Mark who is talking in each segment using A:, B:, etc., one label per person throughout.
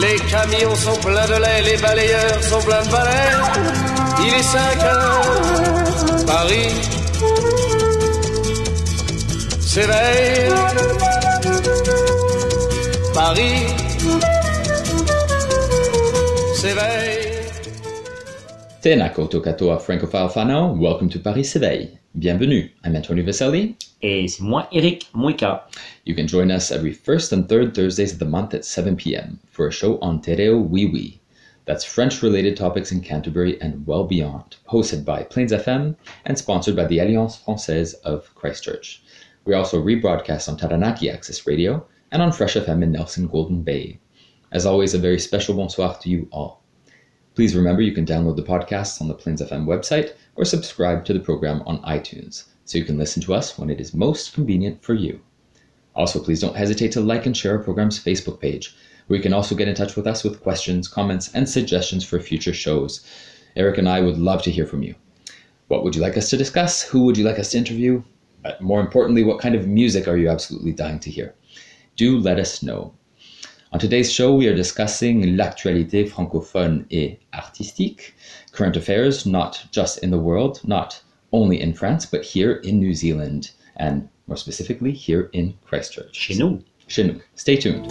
A: Les camions sont pleins de lait, les balayeurs sont pleins de balais. Il est 5 heures, Paris s'éveille. Paris s'éveille.
B: Tēnā koutou katoa francophile whanau, welcome to Paris S'éveille. Bienvenue, I'm Antonio Vaselli.
C: C'est moi, Eric.
B: You can join us every first and third Thursdays of the month at 7 p.m. for a show on Te Reo Wee Wee. That's French-related topics in Canterbury and well beyond, hosted by Plains FM and sponsored by the Alliance Française of Christchurch. We also rebroadcast on Taranaki Access Radio and on Fresh FM in Nelson Golden Bay. As always, a very special bonsoir to you all. Please remember you can download the podcasts on the Plains FM website or subscribe to the program on iTunes so you can listen to us when it is most convenient for you. Also, please don't hesitate to like and share our program's Facebook page, where you can also get in touch with us with questions, comments, and suggestions for future shows. Eric and I would love to hear from you. What would you like us to discuss? Who would you like us to interview? But more importantly, what kind of music are you absolutely dying to hear? Do let us know. On today's show, we are discussing l'actualité francophone et artistique, current affairs not just in the world, not only in France, but here in New Zealand, and more specifically here in Christchurch.
C: Chez nous.
B: Chez nous. Stay tuned.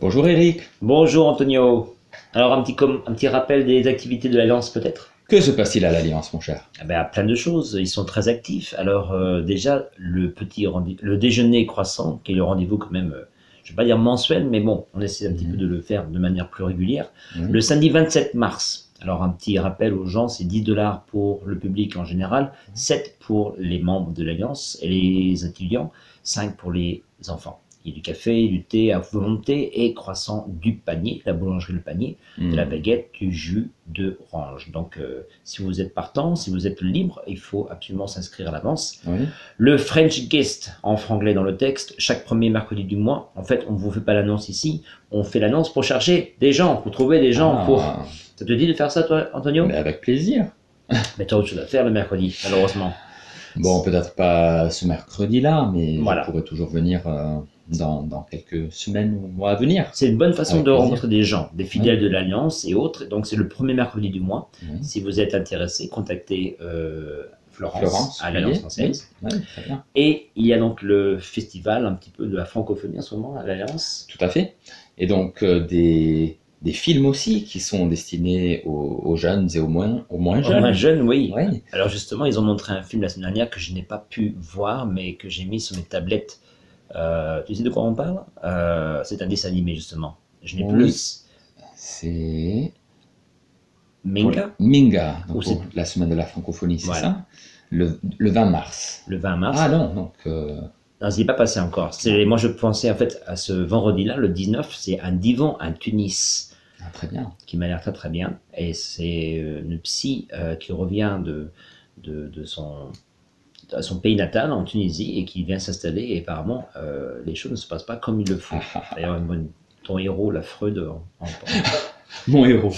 B: Bonjour Eric.
C: Bonjour Antonio. Alors un petit, com- un petit rappel des activités de l'Alliance peut-être?
B: Que se passe-t-il à l'Alliance, mon cher?
C: Ah ben, Plein de choses, ils sont très actifs. Alors euh, déjà, le petit le déjeuner croissant, qui est le rendez-vous quand même, euh, je vais pas dire mensuel, mais bon, on essaie un petit peu de le faire de manière plus régulière. Le samedi 27 mars. Alors un petit rappel aux gens, c'est 10 dollars pour le public en général, 7 pour les membres de l'Alliance et les étudiants, 5 pour les enfants. Il y a du café, du thé à volonté et croissant du panier, la boulangerie le panier, de la
B: Hmm.
C: baguette, du jus d'orange. Donc euh, si vous êtes partant, si vous êtes libre, il faut absolument s'inscrire à l'avance.
B: Oui.
C: Le French Guest en franglais dans le texte, chaque premier mercredi du mois. En fait, on ne vous fait pas l'annonce ici, on fait l'annonce pour chercher des gens, pour trouver des gens
B: Ah,
C: pour... Ça te dit de faire ça toi, Antonio
B: mais avec plaisir.
C: Mais t'as autre chose à faire le mercredi, malheureusement.
B: Bon, peut-être pas ce mercredi-là, mais
C: Voilà.
B: je pourrais toujours venir euh, dans, dans quelques semaines ou mois à venir.
C: C'est une bonne façon
B: Avec
C: de
B: plaisir.
C: rencontrer des gens, des fidèles de l'Alliance et autres. Donc c'est le premier mercredi du mois.
B: Oui.
C: Si vous êtes intéressé, contactez euh, Florence,
B: Florence,
C: à l'Alliance française.
B: Oui.
C: Et il y a donc le festival un petit peu de la francophonie en ce moment à l'Alliance.
B: Tout à fait. Et donc, euh, des, des films aussi qui sont destinés aux, aux jeunes et aux moins, aux moins
C: Aux
B: jeunes.
C: moins jeunes, oui.
B: Oui.
C: Alors justement, ils ont montré un film la semaine dernière que je n'ai pas pu voir, mais que j'ai mis sur mes tablettes. Euh, tu sais de quoi on parle? Euh, C'est un dessin animé justement. Je n'ai
B: Oui.
C: plus
B: C'est
C: Minga,
B: Minga, donc pour la semaine de la francophonie, c'est
C: Voilà.
B: ça? Le, le 20 mars.
C: le 20 mars.
B: Ah non, donc euh,
C: Non, c'est pas passé encore. Moi, je pensais en fait à ce vendredi-là, le 19, c'est un divan à Tunis
B: ah, très bien.
C: qui m'a l'air très très bien. Et c'est euh, une psy qui revient de, de, de son, à son pays natal en Tunisie et qui vient s'installer. Et apparemment, euh, les choses ne se passent pas comme il le faut.
B: Ah, ah, ah.
C: D'ailleurs, ton héros, la Freud, en, en-
B: Mon héros.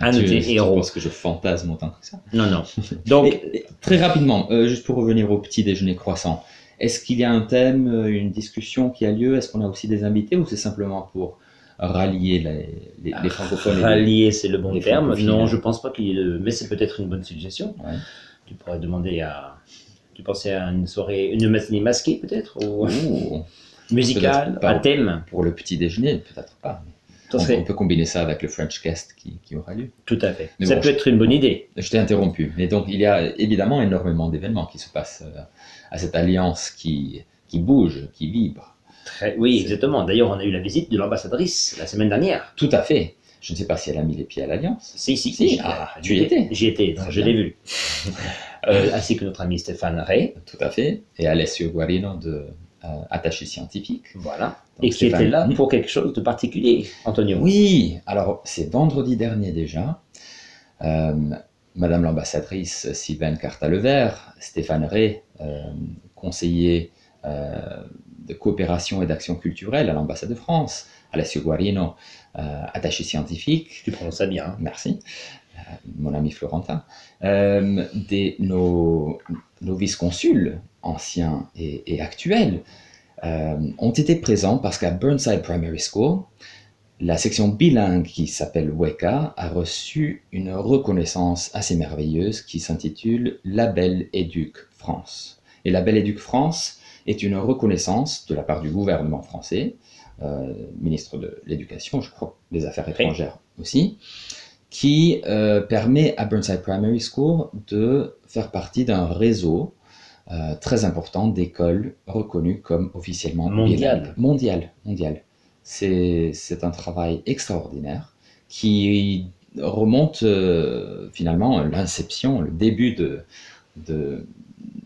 C: un de
B: Tu-
C: tes
B: tu
C: héros.
B: penses que je fantasme autant que ça?
C: Non, non. Donc,
B: Et- et très rapidement, euh, juste pour revenir au petit déjeuner croissant, est-ce qu'il y a un thème, euh, une discussion qui a lieu? Est-ce qu'on a aussi des invités ou c'est simplement pour rallier les, les, les francophones
C: rallier, c'est le bon terme. Non, je pense pas qu'il y ait le... Mais c'est peut-être une bonne suggestion.
B: Ouais.
C: Tu pourrais demander à... Tu pensais à une soirée, une matinée masquée peut-être Ou musicale,
B: pas.
C: un thème?
B: pour le petit déjeuner, peut-être pas. On,
C: serait-
B: on peut combiner ça avec le French Guest qui, qui aura lieu.
C: Tout à fait.
B: Mais
C: ça
B: bon,
C: peut
B: je-
C: être une bonne idée.
B: Je t'ai interrompu. Mais donc, il y a évidemment énormément d'événements qui se passent euh, à cette alliance qui, qui bouge, qui vibre.
C: Très... Oui, exactement. D'ailleurs, on a eu la visite de l'ambassadrice la semaine dernière.
B: Tout à fait. Je ne sais pas si elle a mis les pieds à l'Alliance.
C: Si, si,
B: Si, ah, tu y étais.
C: J'y étais, je l'ai vu. Euh, ainsi que notre ami Stéphane Ray,
B: Tout à fait. Et Alessio Guarino, de, euh, attaché scientifique.
C: voilà.
B: Donc,
C: et qui
B: Stéphane-
C: était là pour quelque chose de particulier, Antonio.
B: Oui, alors c'est vendredi dernier déjà. Euh, Madame l'ambassadrice Sylvaine Cartalevert, Stéphane Ray, euh, conseiller de coopération et d'action culturelle à l'ambassade de France, Alessio Guarino, euh, attaché scientifique,
C: Tu prononces ça bien. hein.
B: merci, mon ami Florentin, euh, des, nos, nos vice-consuls, anciens et, et actuels, euh, ont été présents parce qu'à Burnside Primary School, la section bilingue qui s'appelle WECA a reçu une reconnaissance assez merveilleuse qui s'intitule Label Éduc France. Et Label Éduc France est une reconnaissance de la part du gouvernement français, euh, ministre de l'Éducation, je crois, des Affaires étrangères aussi, qui euh, permet à Burnside Primary School de faire partie d'un réseau euh, très important d'écoles reconnues comme officiellement
C: Mondial.
B: bilingues. Mondial, mondial. C'est c'est un travail extraordinaire qui remonte euh, finalement à l'inception, le début de, de,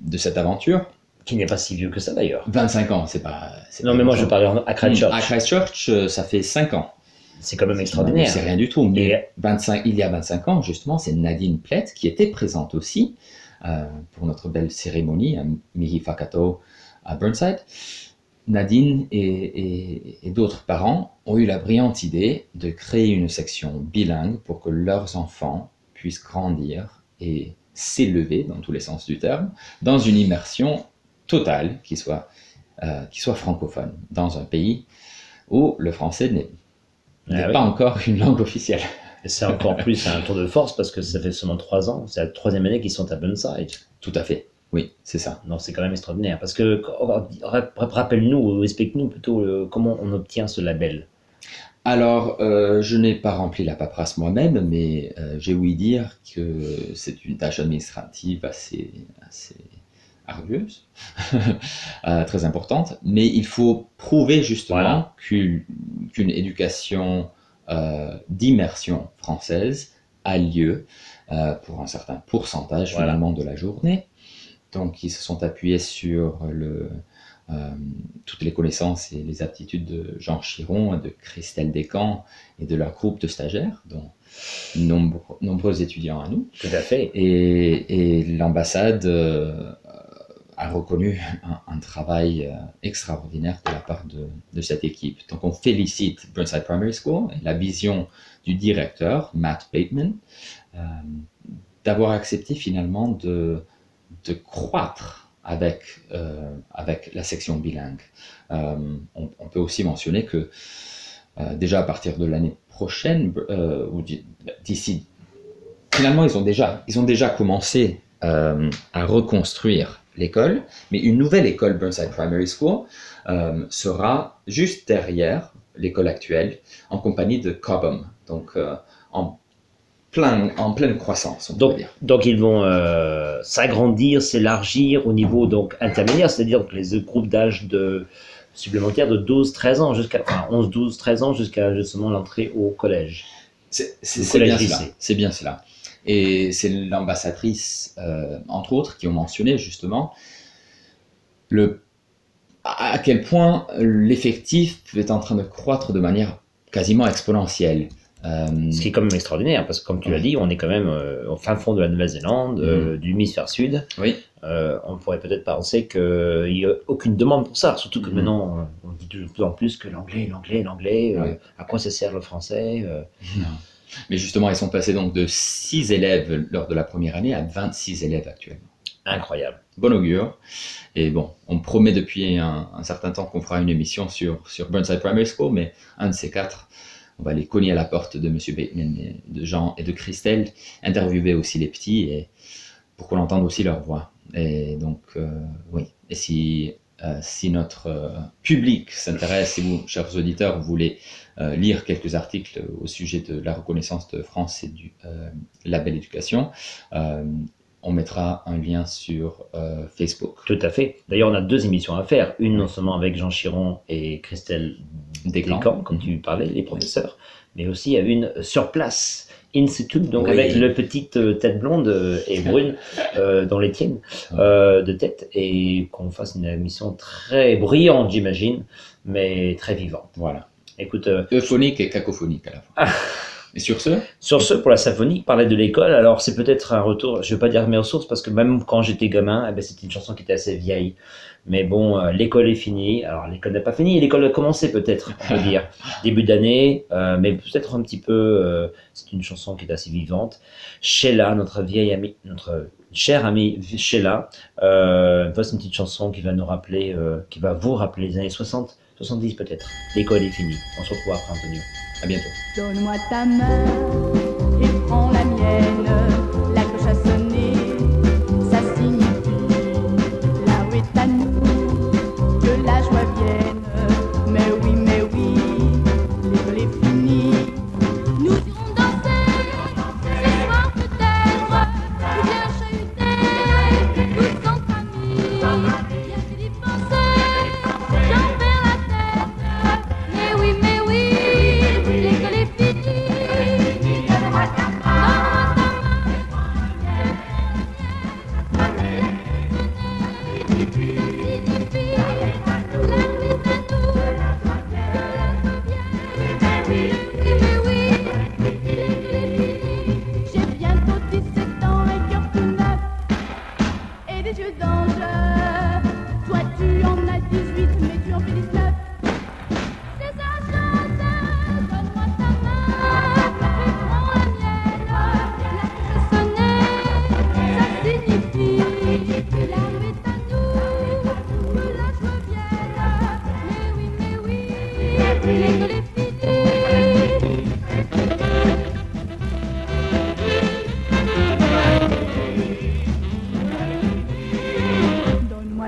B: de cette aventure.
C: Qui n'est pas si vieux que ça d'ailleurs.
B: 25 ans, c'est pas. c'est
C: Non,
B: pas
C: mais moi je parlais à Christchurch.
B: À Christchurch, euh, ça fait 5 ans.
C: C'est quand même extraordinaire.
B: C'est rien du tout. Mais
C: Et
B: 25, il y a 25 ans, justement, c'est Nadine Plett qui était présente aussi euh, pour notre belle cérémonie à Mihi Fakato à Burnside. Nadine et, et- et d'autres parents ont eu la brillante idée de créer une section bilingue pour que leurs enfants puissent grandir et s'élever, dans tous les sens du terme, dans une immersion totale qui soit, euh, qui soit francophone, dans un pays où le français n'est n'est
C: Ah oui.
B: pas encore une langue officielle.
C: C'est encore plus un tour de force parce que ça fait seulement trois ans. C'est la troisième année qu'ils sont à Burnside.
B: Tout à fait. Oui, c'est ça.
C: Non, c'est quand même extraordinaire. Parce que, ra- rappelle-nous, ou explique-nous plutôt euh, comment on obtient ce label.
B: Alors, euh, je n'ai pas rempli la paperasse moi-même, mais euh, j'ai ouï dire que c'est une tâche administrative assez, assez ardueuse, euh, très importante, mais il faut prouver justement
C: Voilà.
B: qu'une éducation euh, d'immersion française a lieu euh, pour un certain pourcentage
C: Voilà.
B: finalement de la journée. Donc, ils se sont appuyés sur le, euh, toutes les connaissances et les aptitudes de Jean Chiron, de Christelle Descamps et de leur groupe de stagiaires, dont nombre- nombreux étudiants à nous.
C: Tout à fait.
B: Et, et l'ambassade a reconnu un, travail euh, extraordinaire de la part de, de cette équipe. Donc on félicite Burnside Primary School et la vision du directeur, Matt Bateman, euh, d'avoir accepté finalement de, de croître avec, euh, avec la section bilingue. On, on peut aussi mentionner que déjà à partir de l'année prochaine, ou d'i- d'ici finalement, ils ont déjà, ils ont déjà commencé à reconstruire l'école, mais une nouvelle école Burnside Primary School euh, sera juste derrière l'école actuelle, en compagnie de Cobham, donc euh, en, plein, en pleine croissance, on
C: Donc,
B: peut dire.
C: donc ils vont euh, s'agrandir, s'élargir au niveau donc intermédiaire, c'est-à-dire que les groupes d'âge de supplémentaires de 12-13 ans jusqu'à enfin 11, 12, 13 ans jusqu'à justement l'entrée au collège.
B: Bien cela. C'est bien cela. Et c'est l'ambassadrice, euh, entre autres, qui ont mentionné justement le, à quel point l'effectif est en train de croître de manière quasiment exponentielle. Euh,
C: Ce qui est quand même extraordinaire parce que comme tu l'as dit, on est quand même euh, au fin fond de la Nouvelle-Zélande, euh, du hémisphère sud.
B: oui,
C: on pourrait peut-être penser qu'il n'y a aucune demande pour ça, surtout que
B: Mhm.
C: maintenant on dit de plus en plus que l'anglais, l'anglais, l'anglais, à quoi ça sert le français
B: mais justement, ils sont passés donc de 6 élèves lors de la première année à 26 élèves actuellement.
C: Incroyable.
B: Bon augure. Et bon, on promet depuis un, un certain temps qu'on fera une émission sur, sur Burnside Primary School, mais un de ces quatre, on va aller cogner à la porte de Monsieur Bateman, de Jean et de Christelle, interviewer aussi les petits et pour qu'on entende aussi leur voix. Et donc, euh, oui. Et si, euh, si notre euh, public s'intéresse, si vous, chers auditeurs, vous voulez euh, lire quelques articles au sujet de la reconnaissance de France et du label éducation, on mettra un lien sur Facebook.
C: Tout à fait. D'ailleurs, on a deux émissions à faire. Une non seulement avec Jean Chiron et Christelle.
B: Descamps,
C: comme tu parlais, les professeurs, mais aussi à une sur place, in situ, donc
B: Oui.
C: avec le petite euh, tête blonde euh, et brune euh, dans les tiennes euh, de tête, et qu'on fasse une émission très brillante, j'imagine, mais très vivante.
B: Voilà.
C: Écoute, euh,
B: Euphonique et cacophonique à la fois. Et sur ce,
C: Sur ce, pour la symphonie, parler de l'école, alors c'est peut-être un retour, je vais pas dire mes ressources, parce que même quand j'étais gamin, eh ben, c'était une chanson qui était assez vieille. Mais bon, euh, l'école est finie. Alors l'école n'a pas fini, l'école a commencé peut-être, on peut dire. Début d'année, euh, mais peut-être un petit peu, euh, c'est une chanson qui est assez vivante. Sheila, notre vieille amie, notre chère amie Sheila, euh, voici une petite chanson qui va nous rappeler, qui va vous rappeler les années 60, 70 peut-être. L'école est finie. On se retrouve après Antonio.
B: À bientôt.
D: Donne-moi ta main et prends la mienne.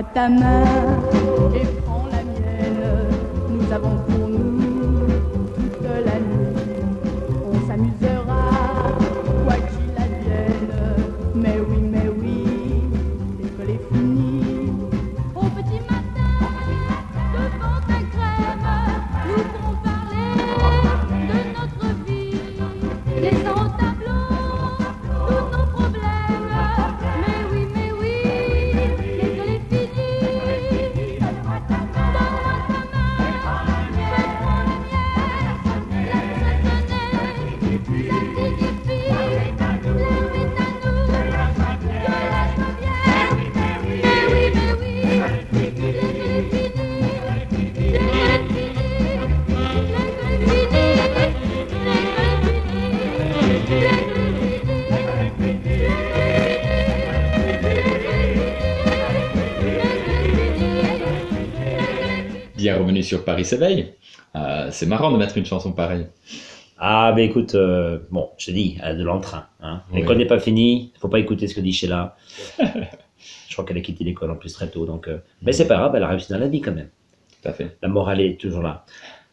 D: Donne-moi ta main et
B: Sur Paris s'éveille. Euh, c'est marrant de mettre une chanson pareille.
C: Ah, ben écoute, euh, bon, je te dis, elle a de l'entrain. Hein.
B: Oui.
C: L'école n'est pas finie, faut pas écouter ce que dit Sheila. je crois qu'elle a quitté l'école en plus très tôt, donc. euh, Mais c'est pas grave, elle a réussi dans la vie quand même.
B: Tout à fait.
C: La morale est toujours là.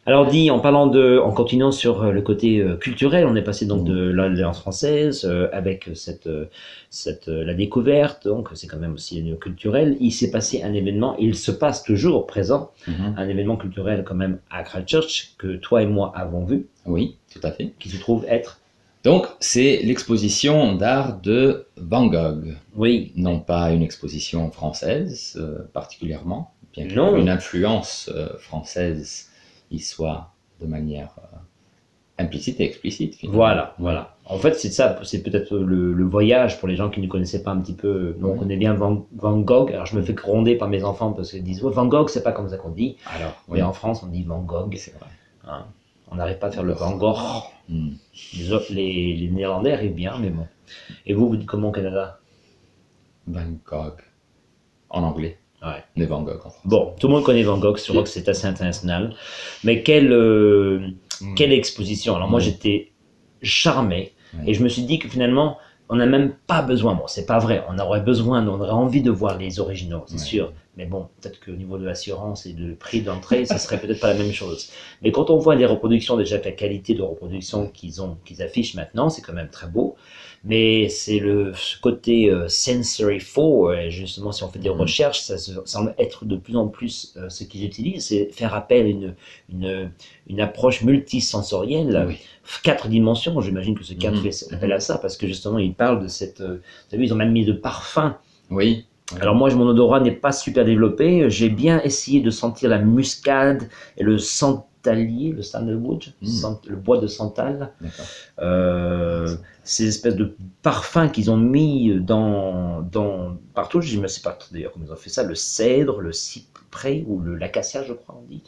C: Alors dit, en parlant de, en continuant sur euh, le côté euh, culturel, on est passé donc de l'Alliance française euh, avec cette, cette, la découverte, donc c'est quand même aussi une culturel. Il s'est passé un événement, il se passe toujours présent,
B: Mhm.
C: un événement culturel quand même à Christchurch que toi et moi avons vu,
B: Oui, tout à fait.
C: qui se trouve être,
B: Donc, c'est l'exposition d'art de Van Gogh.
C: oui,
B: Non pas une exposition française euh, particulièrement, bien
C: Non.
B: qu'une influence euh, française y soit de manière euh, implicite et explicite. finalement.
C: Voilà, voilà. En fait, c'est ça, c'est peut-être le, le voyage pour les gens qui ne connaissaient pas un petit peu. Nous, on connaît bien Van, Van Gogh. Alors, je me fais gronder par mes enfants parce qu'ils disent Van Gogh, c'est pas comme ça qu'on dit.
B: Alors,
C: Mais en France, on dit Van Gogh.
B: c'est vrai.
C: Hein. On n'arrive pas à faire le Van Gogh.
B: Hmm.
C: Les, autres- les, les Néerlandais arrivent bien, mais bon. Et vous, vous dites comment au Canada?
B: Van Gogh. En anglais.
C: Ouais.
B: Mais Van Gogh en.
C: Bon, tout le monde connaît Van Gogh, je crois que c'est assez international. Mais quelle, euh,
B: Hmm.
C: quelle exposition Alors moi,
B: Oui.
C: j'étais charmé et je me suis dit que finalement, on n'a même pas besoin. Bon, c'est pas vrai. On aurait besoin, on aurait envie de voir les originaux, c'est sûr. Mais bon, peut-être qu'au niveau de l'assurance et du prix d'entrée, ce serait peut-être pas la même chose. Mais quand on voit des reproductions, déjà que la qualité de reproduction qu'ils ont, qu'ils affichent maintenant, c'est quand même très beau. Mais c'est le ce côté euh, sensory for, et justement, si on fait des
B: Mhm.
C: recherches, ça se- semble être de plus en plus euh, ce qu'ils utilisent, c'est faire appel à une, une, une approche multisensorielle,
B: Oui.
C: quatre dimensions. J'imagine que ce cadre
B: Mhm.
C: fait appel à ça, parce que justement, ils parlent de cette. euh, vous savez, ils ont même mis de parfum
B: Oui.
C: alors moi, mon odorat n'est pas super développé. J'ai bien essayé de sentir la muscade et le le sandalwood,
B: Mm.
C: sant- le bois de santal. Euh, ces espèces de parfums qu'ils ont mis dans, dans partout. Je ne sais pas d'ailleurs comment ils ont fait ça. Le cèdre, le cyprès ou le l'acacia, je crois on dit.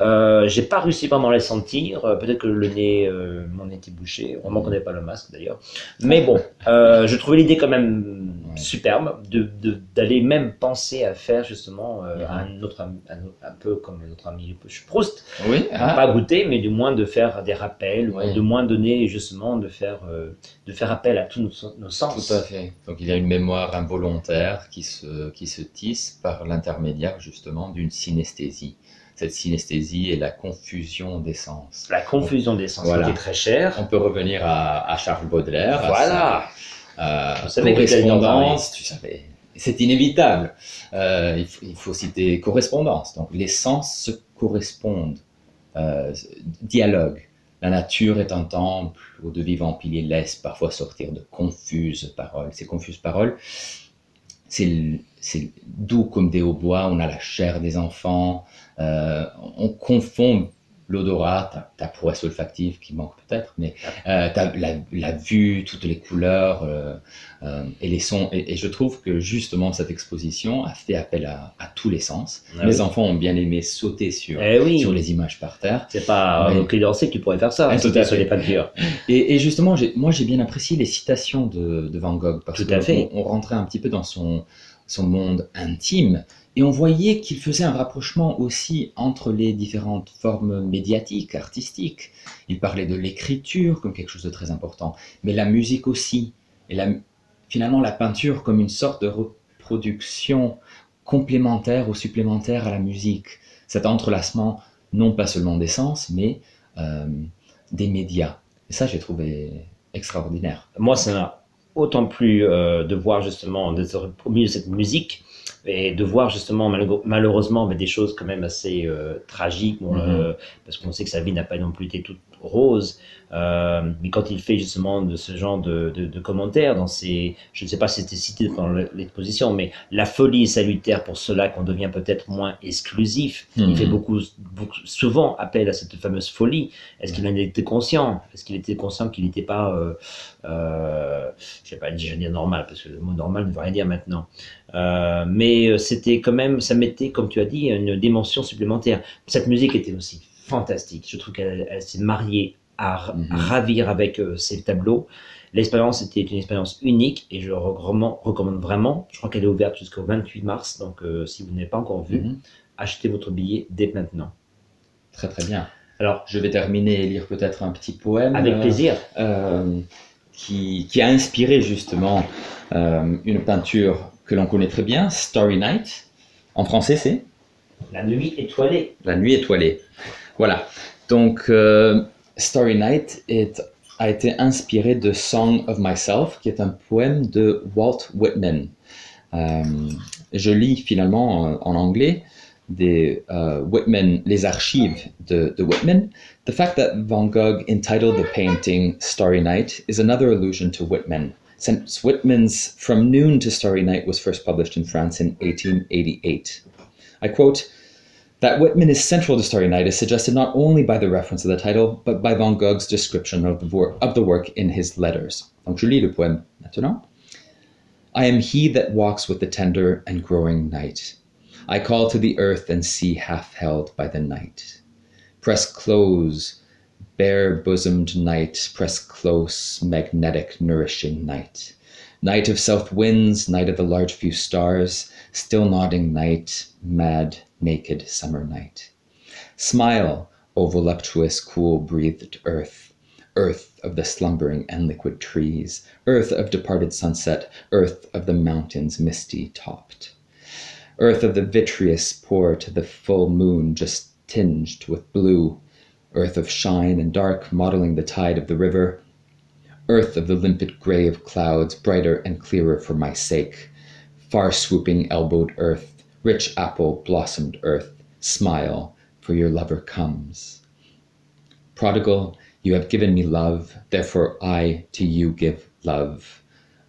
C: Euh, j'ai pas réussi vraiment à les sentir. Euh, Peut-être que le nez, euh, nez était bouché. Vraiment qu'on n'avait pas le masque d'ailleurs. Mais bon, je trouvais l'idée quand même
B: Ouais.
C: superbe de de- d'aller même penser à faire justement un autre un, un peu comme notre ami Proust,
B: Oui. ah.
C: pas goûter, mais du moins de faire des rappels,
B: Ouais.
C: ou de moins donner justement de faire de faire appel à tous nos, nos sens.
B: Tout à fait. Donc il y a une mémoire involontaire qui se, qui se tisse par l'intermédiaire justement d'une synesthésie. Cette synesthésie est la confusion des sens.
C: La confusion des sens
B: Voilà.
C: qui est très chère.
B: On peut revenir à, à Charles Baudelaire. à
C: Voilà.
B: sa, euh,
C: Vous savez
B: correspondance, tu savais. C'est inévitable. Euh, il, faut, il faut citer correspondance. Donc les sens se correspondent, euh, dialogue. La nature est un temple où de vivants piliers laissent parfois sortir de confuses paroles. Ces confuses paroles, c'est c'est doux comme des hautbois, on a la chair des enfants, euh, on confond l'odorat, ta, ta prouesse olfactive qui manque peut-être, mais euh, la, la vue, toutes les couleurs euh, euh, et les sons. Et, et je trouve que justement cette exposition a fait appel à, à tous les sens.
C: Ah
B: les
C: oui.
B: enfants ont bien aimé sauter sur,
C: Eh oui.
B: sur les images par terre.
C: C'est pas
B: Oui.
C: au Quai d'Orsay que tu pourrais faire ça, hein, sauter sur les peintures.
B: Et, et justement, moi j'ai bien apprécié les citations de, de Van Gogh parce qu'on on rentrait un petit peu dans son, son monde intime et on voyait qu'il faisait un rapprochement aussi entre les différentes formes médiatiques, artistiques. Il parlait de l'écriture comme quelque chose de très important, mais la musique aussi. Et la, finalement, la peinture comme une sorte de reproduction complémentaire ou supplémentaire à la musique. Cet entrelacement, non pas seulement des sens, mais euh, des médias. Et ça, j'ai trouvé extraordinaire.
C: Moi, ça m'a autant plu euh, de voir justement au milieu de cette musique et de voir justement malheureusement mais des choses quand même assez euh, tragiques bon,
B: Mhm.
C: euh, parce qu'on sait que sa vie n'a pas non plus été toute rose. Euh, mais quand il fait justement de ce genre de, de, de commentaires dans ses je ne sais pas si c'était cité dans le- l'exposition mais la folie est salutaire pour cela qu'on devient peut-être moins exclusif.
B: Mhm.
C: il fait beaucoup, beaucoup souvent appel à cette fameuse folie. Est-ce qu'il en était conscient? Est-ce qu'il était conscient qu'il n'était pas euh, euh, je sais pas je vais dire normal parce que le mot normal ne veut rien dire maintenant. Mais c'était quand même, ça mettait, comme tu as dit, une dimension supplémentaire. Cette musique était aussi fantastique. Je trouve qu'elle elle s'est mariée à,
B: Mhm.
C: à ravir avec euh, ces tableaux. L'expérience était une expérience unique et je recommande, vraiment. Je crois qu'elle est ouverte jusqu'au 28 mars, donc euh, si vous n'avez pas encore vu,
B: Mhm.
C: achetez votre billet dès maintenant.
B: Très très bien.
C: Alors,
B: Je vais terminer et lire peut-être un petit poème.
C: avec
B: euh,
C: plaisir.
B: euh, qui, qui a inspiré justement une peinture que l'on connaît très bien, Starry Night. En français, c'est?
C: La nuit étoilée.
B: La nuit étoilée. Voilà. Donc, euh, Starry Night a été inspiré de Song of Myself, qui est un poème de Walt Whitman. Euh, je lis finalement en, anglais euh, les archives de, de Whitman. The fact that Van Gogh entitled the painting Starry Night is another allusion to Whitman, since Whitman's From Noon to Starry Night was first published in France in 1888. I quote, that Whitman is central to Starry Night is suggested not only by the reference of the title, but by Van Gogh's description of the, wor- of the work in his letters. Donc je lis le poème maintenant. I am he that walks with the tender and growing night. I call to the earth and sea half held by the night. Press close, bare bosomed night, press close, magnetic, nourishing night. Night of south winds, night of the large few stars, still nodding night, mad, naked summer night. Smile, O voluptuous, cool breathed earth, earth of the slumbering and liquid trees, earth of departed sunset, earth of the mountains misty topped. Earth of the vitreous pour to the full moon just tinged with blue, earth of shine and dark modeling the tide of the river, Earth of the limpid gray of clouds, brighter and clearer for my sake. Far swooping elbowed earth, rich apple blossomed earth, smile, for your lover comes. Prodigal, you have given me love, therefore I to you give love.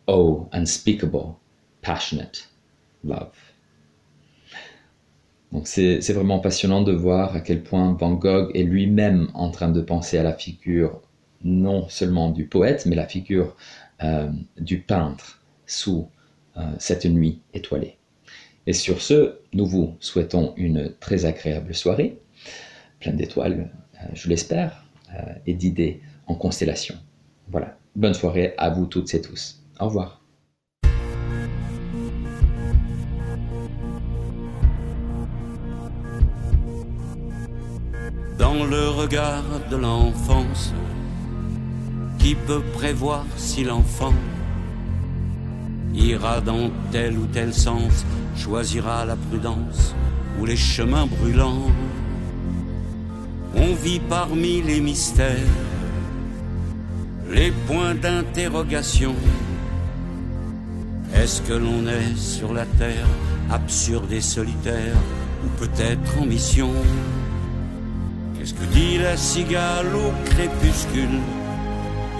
B: Oh, unspeakable, passionate love. Donc c'est vraiment passionnant de voir à quel point Van Gogh est lui-même en train de penser à la figure non seulement du poète, mais la figure euh, du peintre sous cette nuit étoilée. Et sur ce, nous vous souhaitons une très agréable soirée, pleine d'étoiles, euh, je l'espère, euh, et d'idées en constellation. Voilà, bonne soirée à vous toutes et tous. Au revoir.
E: dans le regard de l'enfance. Qui peut prévoir si l'enfant ira dans tel ou tel sens, choisira la prudence ou les chemins brûlants. On vit parmi les mystères, les points d'interrogation. Est-ce que l'on est sur la terre, absurde et solitaire, ou peut-être en mission? Qu'est-ce que dit la cigale au crépuscule?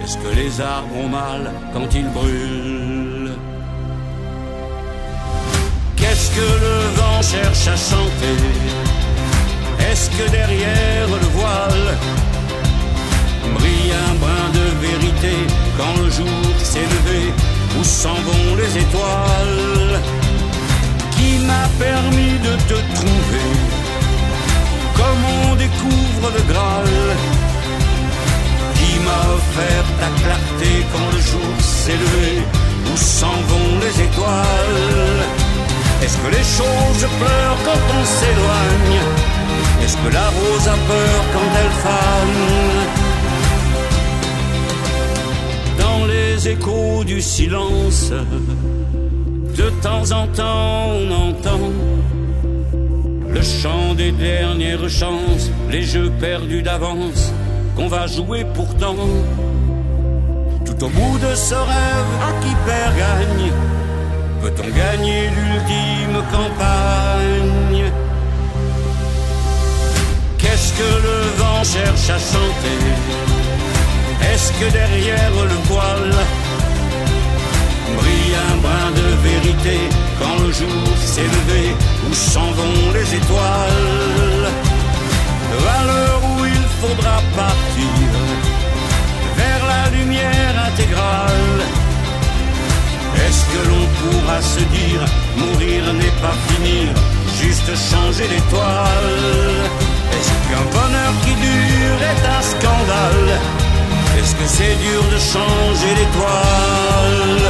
E: Est-ce que les arbres ont mal quand ils brûlent? Qu'est-ce que le vent cherche à chanter? Est-ce que derrière le voile brille un brin de vérité quand le jour s'est levé? Où s'en vont les étoiles? Qui m'a permis de te trouver? Comme on découvre le Graal, qui m'a offert ta clarté quand le jour s'est levé, où s'en quand on s'éloigne. Est-ce que la rose a peur quand elle fane? Dans les échos du silence, de temps en temps on entend le chant des dernières chances, les jeux perdus d'avance qu'on va jouer pourtant. Tout au bout de ce rêve, à qui perd gagne? Peut-on gagner l'ultime campagne Qu'est-ce que le vent cherche à chanter Est-ce que derrière le voile brille un brin de vérité quand le jour s'est levé, où s'en vont les étoiles se dire mourir n'est pas finir, juste changer d'étoile Est-ce qu'un bonheur qui dure est un scandale? Est-ce que c'est dur de changer d'étoile